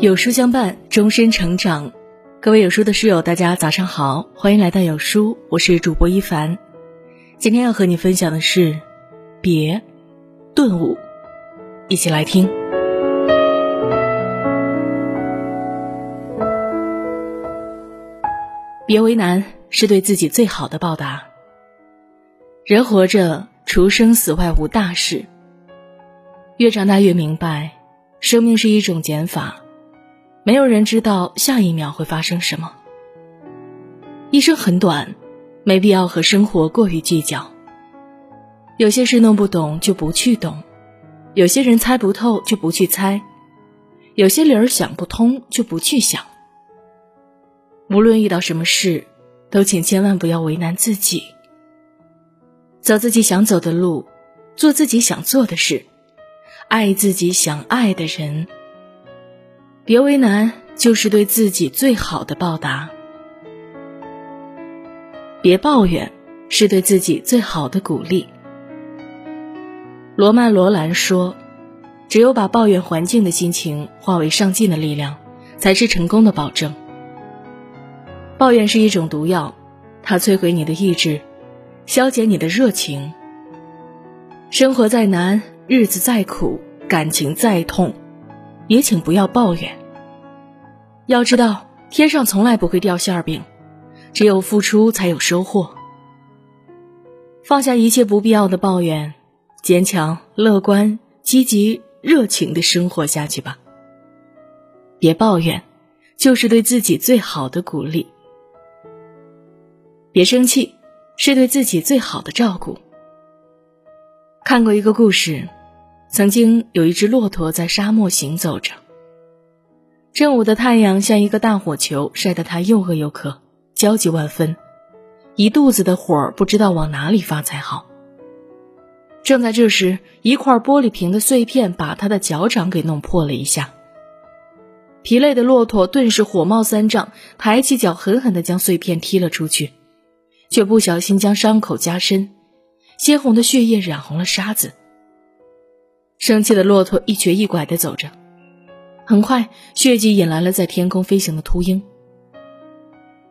有书相伴，终身成长。各位有书的书友，大家早上好，欢迎来到有书，我是主播一凡。今天要和你分享的是，别顿悟，一起来听。别为难，是对自己最好的报答。人活着，除生死外无大事。越长大越明白，生命是一种减法。没有人知道下一秒会发生什么。一生很短，没必要和生活过于计较。有些事弄不懂就不去懂，有些人猜不透就不去猜，有些理儿想不通就不去想。无论遇到什么事，都请千万不要为难自己。走自己想走的路，做自己想做的事，爱自己想爱的人。别为难，就是对自己最好的报答；别抱怨，是对自己最好的鼓励。罗曼·罗兰说：“只有把抱怨环境的心情化为上进的力量，才是成功的保证。”抱怨是一种毒药，它摧毁你的意志，消减你的热情。生活再难，日子再苦，感情再痛，也请不要抱怨。要知道，天上从来不会掉馅儿饼，只有付出才有收获。放下一切不必要的抱怨，坚强、乐观、积极、热情的生活下去吧。别抱怨，就是对自己最好的鼓励。别生气，是对自己最好的照顾。看过一个故事，曾经有一只骆驼在沙漠行走着。正午的太阳像一个大火球，晒得他又饿又渴，焦急万分，一肚子的火不知道往哪里发才好。正在这时，一块玻璃瓶的碎片把他的脚掌给弄破了一下。疲累的骆驼顿时火冒三丈，抬起脚狠狠地将碎片踢了出去，却不小心将伤口加深，鲜红的血液染红了沙子。生气的骆驼一瘸一拐地走着。很快，血迹引来了在天空飞行的秃鹰。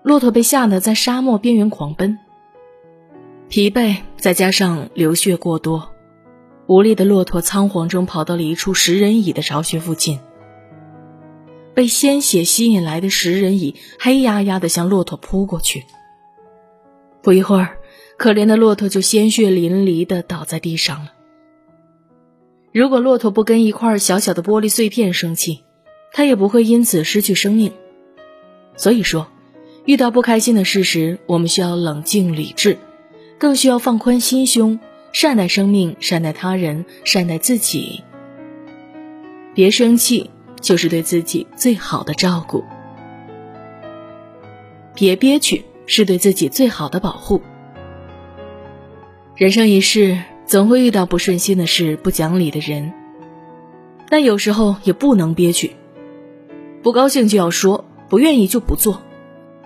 骆驼被吓得在沙漠边缘狂奔，疲惫再加上流血过多，无力的骆驼仓皇中跑到了一处食人蚁的巢穴附近。被鲜血吸引来的食人蚁黑压压的向骆驼扑过去。不一会儿，可怜的骆驼就鲜血淋漓的倒在地上了。如果骆驼不跟一块小小的玻璃碎片生气，他也不会因此失去生命。所以说，遇到不开心的事时，我们需要冷静理智，更需要放宽心胸，善待生命，善待他人，善待自己。别生气，就是对自己最好的照顾；别憋屈，是对自己最好的保护。人生一世，总会遇到不顺心的事、不讲理的人，但有时候也不能憋屈。不高兴就要说，不愿意就不做，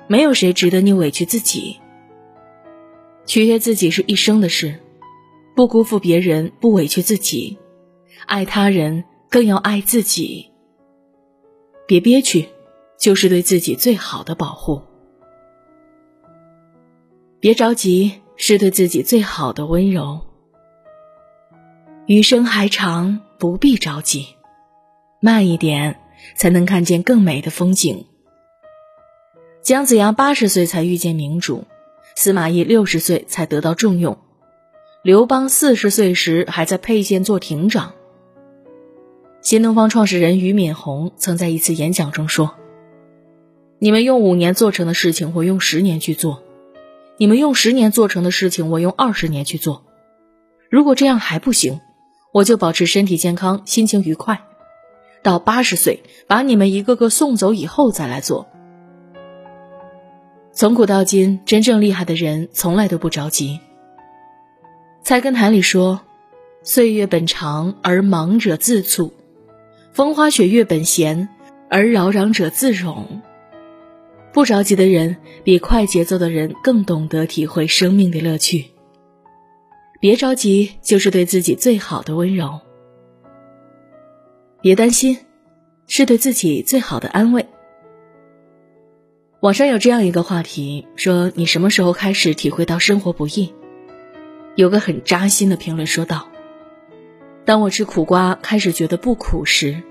没有谁值得你委屈自己。取悦自己是一生的事，不辜负别人，不委屈自己，爱他人更要爱自己。别憋屈，就是对自己最好的保护。别着急，是对自己最好的温柔。余生还长，不必着急，慢一点。才能看见更美的风景。姜子牙八十岁才遇见明主，司马懿六十岁才得到重用，刘邦四十岁时还在沛县做亭长。新东方创始人俞敏洪曾在一次演讲中说：“你们用五年做成的事情，我用十年去做；你们用十年做成的事情，我用二十年去做。如果这样还不行，我就保持身体健康，心情愉快。”到八十岁，把你们一个个送走以后再来做。从古到今，真正厉害的人从来都不着急。菜根谭里说：“岁月本长而忙者自促，风花雪月本闲而扰攘者自容。”不着急的人，比快节奏的人更懂得体会生命的乐趣。别着急，就是对自己最好的温柔。别担心，是对自己最好的安慰。网上有这样一个话题，说你什么时候开始体会到生活不易？有个很扎心的评论说道：“当我吃苦瓜开始觉得不苦时，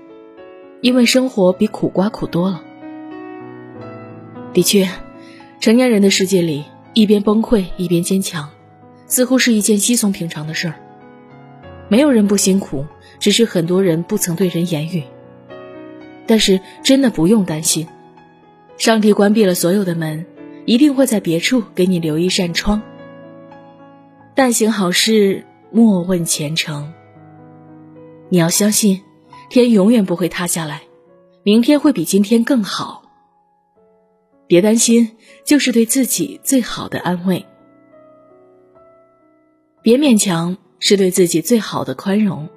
因为生活比苦瓜苦多了。”的确，成年人的世界里，一边崩溃一边坚强，似乎是一件稀松平常的事儿。没有人不辛苦，只是很多人不曾对人言语。但是真的不用担心，上帝关闭了所有的门，一定会在别处给你留一扇窗。但行好事，莫问前程。你要相信，天永远不会塌下来，明天会比今天更好。别担心，就是对自己最好的安慰。别勉强，是对自己最好的宽容。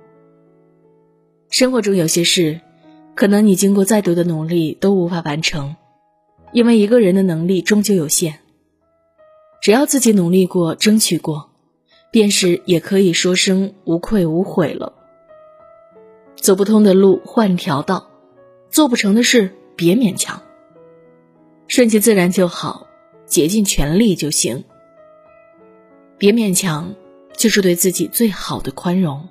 生活中有些事。可能你经过再多的努力都无法完成，因为一个人的能力终究有限。只要自己努力过、争取过，便是也可以说声无愧无悔了。走不通的路换条道，做不成的事别勉强。顺其自然就好，竭尽全力就行。别勉强，就是对自己最好的宽容。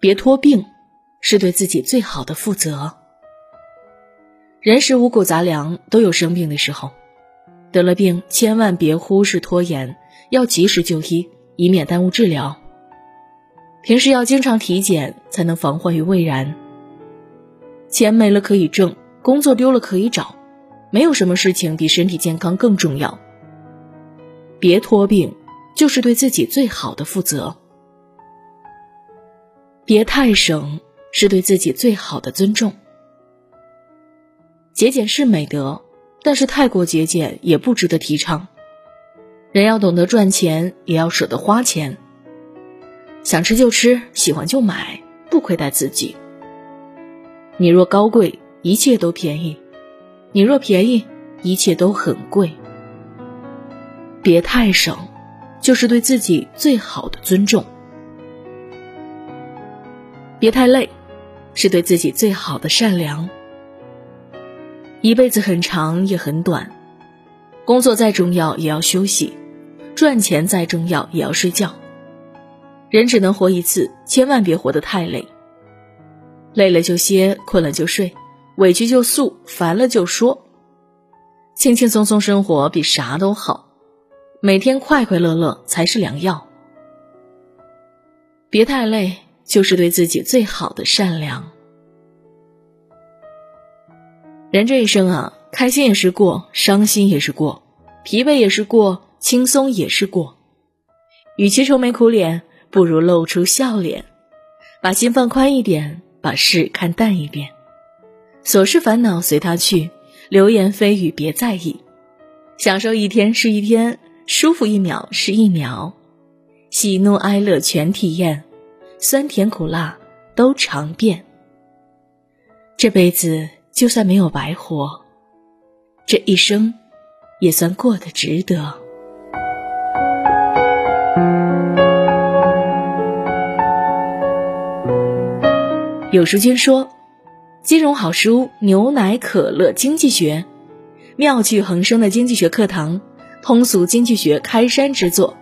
别拖病。是对自己最好的负责。人食五谷杂粮都有生病的时候，得了病千万别忽视拖延，要及时就医，以免耽误治疗。平时要经常体检，才能防患于未然。钱没了可以挣，工作丢了可以找，没有什么事情比身体健康更重要。别拖病，就是对自己最好的负责。别太省。是对自己最好的尊重。节俭是美德，但是太过节俭也不值得提倡。人要懂得赚钱，也要舍得花钱。想吃就吃，喜欢就买，不亏待自己。你若高贵，一切都便宜；你若便宜，一切都很贵。别太省，就是对自己最好的尊重。别太累。是对自己最好的善良。一辈子很长也很短，工作再重要也要休息，赚钱再重要也要睡觉。人只能活一次，千万别活得太累。累了就歇，困了就睡，委屈就诉，烦了就说。轻轻松松生活比啥都好，每天快快乐乐才是良药。别太累。就是对自己最好的善良。人这一生啊，开心也是过，伤心也是过，疲惫也是过，轻松也是过。与其愁眉苦脸，不如露出笑脸，把心放宽一点，把事看淡一点。琐事烦恼随他去，流言蜚语别在意，享受一天是一天，舒服一秒是一秒，喜怒哀乐全体验。酸甜苦辣都尝遍，这辈子就算没有白活，这一生也算过得值得。有书君说：“金融好书，牛奶可乐经济学，妙趣横生的经济学课堂，通俗经济学开山之作。”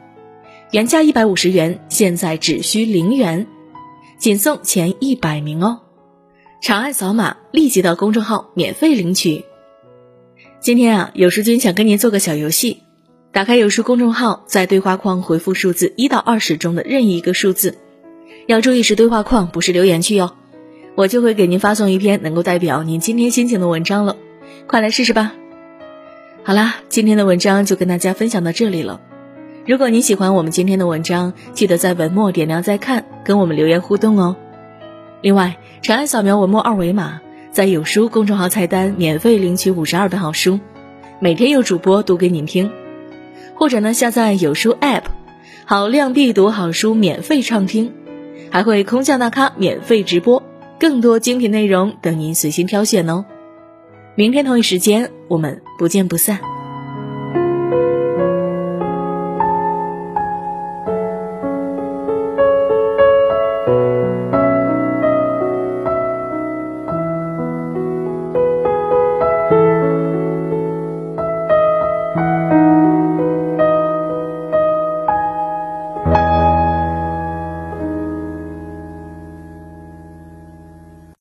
原价一百五十元，现在只需零元，仅送前一百名哦！长按扫码，立即到公众号免费领取。今天啊，有书君想跟您做个小游戏，打开有书公众号，在对话框回复数字一到二十中的任意一个数字，要注意是对话框，不是留言区哟。我就会给您发送一篇能够代表您今天心情的文章了，快来试试吧！好啦，今天的文章就跟大家分享到这里了。如果你喜欢我们今天的文章，记得在文末点亮再看，跟我们留言互动哦。另外，长按扫描文末二维码，在有书公众号菜单免费领取五十二本好书，每天有主播读给您听。或者呢，下载有书 App，好量必读好书免费畅听，还会空降大咖免费直播，更多精品内容等您随心挑选哦。明天同一时间，我们不见不散。